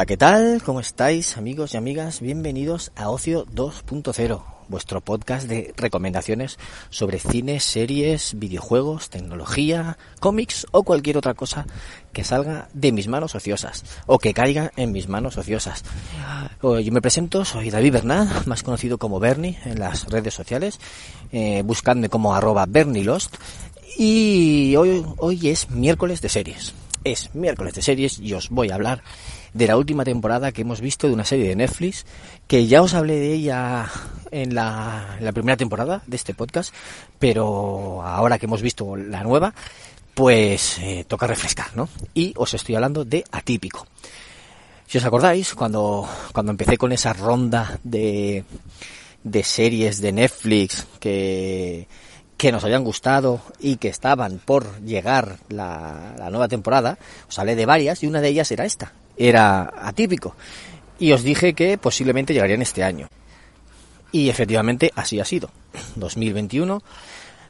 Hola, ¿qué tal? ¿Cómo estáis, amigos y amigas? Bienvenidos a Ocio 2.0, vuestro podcast de recomendaciones sobre cine, series, videojuegos, tecnología, cómics o cualquier otra cosa que salga de mis manos ociosas o que caiga en mis manos ociosas. Yo me presento, soy David Bernal, más conocido como Bernie en las redes sociales. Eh, buscadme como arroba BernieLost. Y hoy, hoy es miércoles de series. Es miércoles de series y os voy a hablar de la última temporada que hemos visto de una serie de Netflix, que ya os hablé de ella en la, primera temporada de este podcast, pero ahora que hemos visto la nueva, pues eh, toca refrescar, ¿no? Y os estoy hablando de Atípico. Si os acordáis, cuando, cuando empecé con esa ronda de, de series de Netflix que, que nos habían gustado y que estaban por llegar la, la nueva temporada, os hablé de varias y una de ellas era esta, era atípico. Y os dije que posiblemente llegarían este año. Y efectivamente así ha sido. 2021.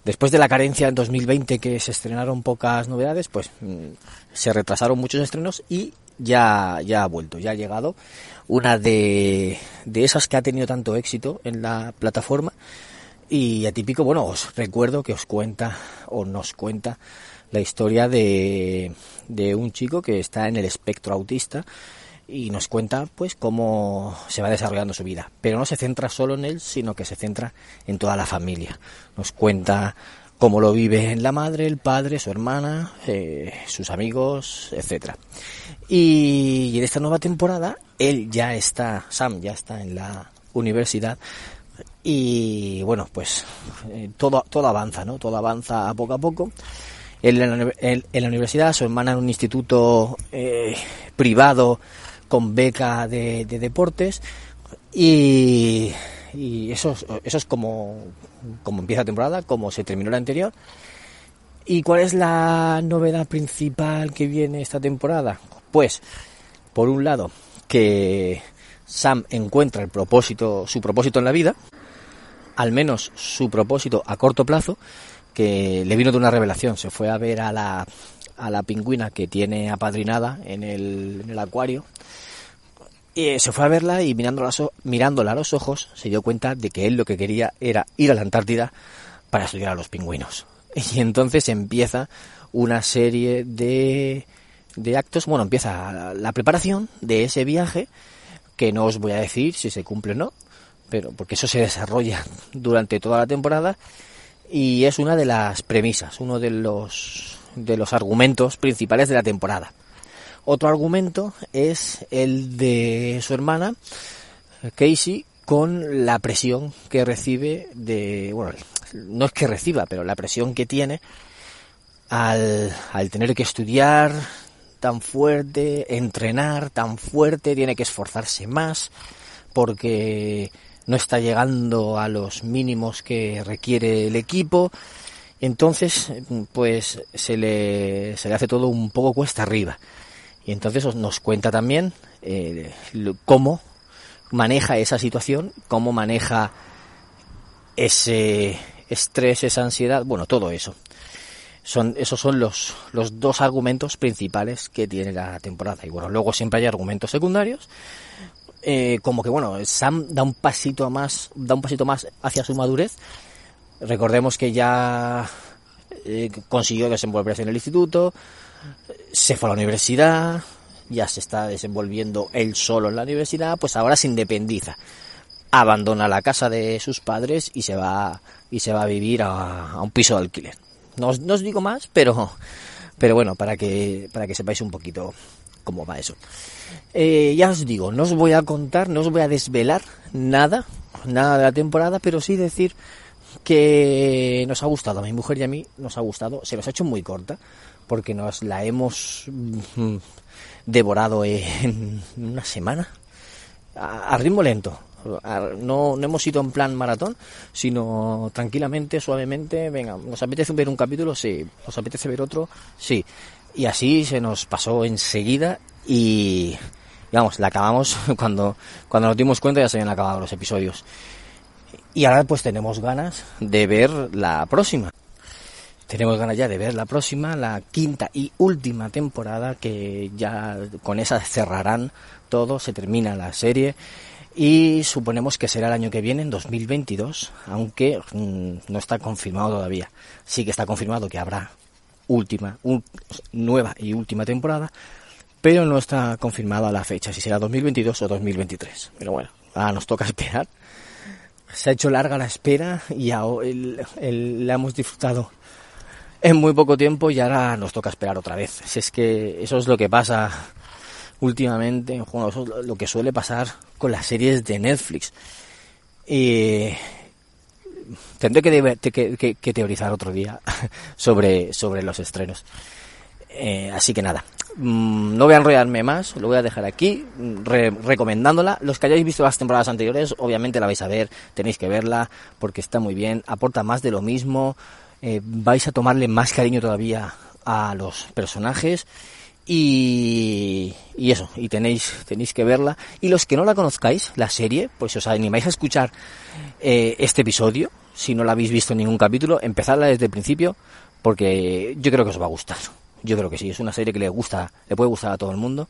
Después de la carencia en 2020 que se estrenaron pocas novedades, pues mm, se retrasaron muchos estrenos y ya, ya ha vuelto, ya ha llegado una de, de esas que ha tenido tanto éxito en la plataforma. Y atípico, bueno, os recuerdo que os cuenta o nos cuenta la historia de, de un chico que está en el espectro autista y nos cuenta pues cómo se va desarrollando su vida. Pero no se centra solo en él, sino que se centra en toda la familia. Nos cuenta cómo lo vive la madre, el padre, su hermana, eh, sus amigos, etcétera. Y en esta nueva temporada él ya está, Sam ya está en la universidad y bueno pues eh, todo todo avanza, ¿no? Todo avanza poco a poco él en la, universidad, su hermana en un instituto eh, privado con beca de, deportes y, eso, eso es como, como empieza la temporada, como se terminó la anterior. ¿Y cuál es la novedad principal que viene esta temporada? Pues, por un lado, que Sam encuentra el propósito, su propósito en la vida, al menos su propósito a corto plazo, que le vino de una revelación. Se fue a ver a la, a la pingüina que tiene apadrinada en el, en el acuario. Y se fue a verla y mirándola, mirándola a los ojos se dio cuenta de que él lo que quería era ir a la Antártida para estudiar a los pingüinos. Y entonces empieza una serie de, de actos, bueno, empieza la preparación de ese viaje, que no os voy a decir si se cumple o no, pero porque eso se desarrolla durante toda la temporada y es una de las premisas, uno de los, de los argumentos principales de la temporada. Otro argumento es el de su hermana, Casey, con la presión que recibe de, bueno, no es que reciba, pero la presión que tiene al, al tener que estudiar tan fuerte, entrenar tan fuerte, tiene que esforzarse más, porque no está llegando a los mínimos que requiere el equipo. Entonces, pues se le, se le hace todo un poco cuesta arriba. Y entonces nos cuenta también eh, cómo maneja esa situación, cómo maneja ese estrés, esa ansiedad, bueno, todo eso. Son, esos son los, los dos argumentos principales que tiene la temporada. Y bueno, luego siempre hay argumentos secundarios, eh, como que bueno, Sam da un pasito más, da un pasito más hacia su madurez. Recordemos que ya eh, consiguió desenvolverse en el instituto, se fue a la universidad, ya se está desenvolviendo él solo en la universidad, pues ahora se independiza. Abandona la casa de sus padres y se va y se va a vivir a, un piso de alquiler. No os, no os digo más, pero pero bueno, para que para que sepáis un poquito cómo va eso. Eh, ya os digo, no os voy a contar, no os voy a desvelar nada, nada de la temporada, pero sí decir que nos ha gustado, a mi mujer y a mí nos ha gustado, se nos ha hecho muy corta, porque nos la hemos mm, devorado en una semana, a, ritmo lento. No, no hemos ido en plan maratón, sino tranquilamente, suavemente, venga, nos apetece ver un capítulo, sí, nos apetece ver otro, sí. Y así se nos pasó enseguida y vamos, la acabamos cuando, cuando nos dimos cuenta ya se habían acabado los episodios. Y ahora pues tenemos ganas de ver la próxima. tenemos ganas ya de ver la próxima, la quinta y última temporada, que ya con esa cerrarán todo, se termina la serie y suponemos que será el año que viene, en 2022, aunque mm, no está confirmado todavía. Sí que está confirmado que habrá última, nueva y última temporada, pero no está confirmada la fecha, si será 2022 o 2023. Pero bueno, ahora nos toca esperar. Se ha hecho larga la espera y ya la hemos disfrutado en muy poco tiempo y ahora nos toca esperar otra vez. Si es que eso es lo que pasa últimamente eso es lo que suele pasar con las series de Netflix. Y tendré que, que, teorizar otro día sobre, sobre los estrenos. Eh, así que nada, mm, no voy a enrollarme más, lo voy a dejar aquí recomendándola. Los que hayáis visto las temporadas anteriores, obviamente la vais a ver, tenéis que verla porque está muy bien, aporta más de lo mismo. Eh, vais a tomarle más cariño todavía a los personajes y, y, eso, y tenéis, tenéis que verla. Y los que no la conozcáis, la serie, pues os animáis a escuchar eh, este episodio, si no la habéis visto en ningún capítulo, empezadla desde el principio, porque yo creo que os va a gustar. Yo creo que sí, es una serie que le gusta, le puede gustar a todo el mundo.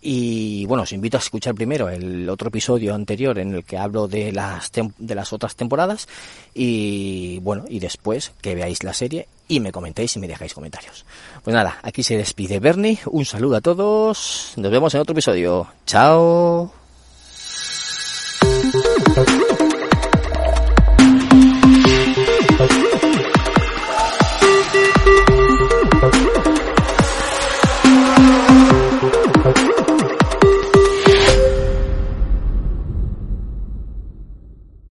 Y bueno, os invito a escuchar primero el otro episodio anterior en el que hablo de las, de las otras temporadas y bueno, y después que veáis la serie y me comentéis y me dejáis comentarios. Pues nada, aquí se despide Bernie, un saludo a todos, nos vemos en otro episodio. Chao.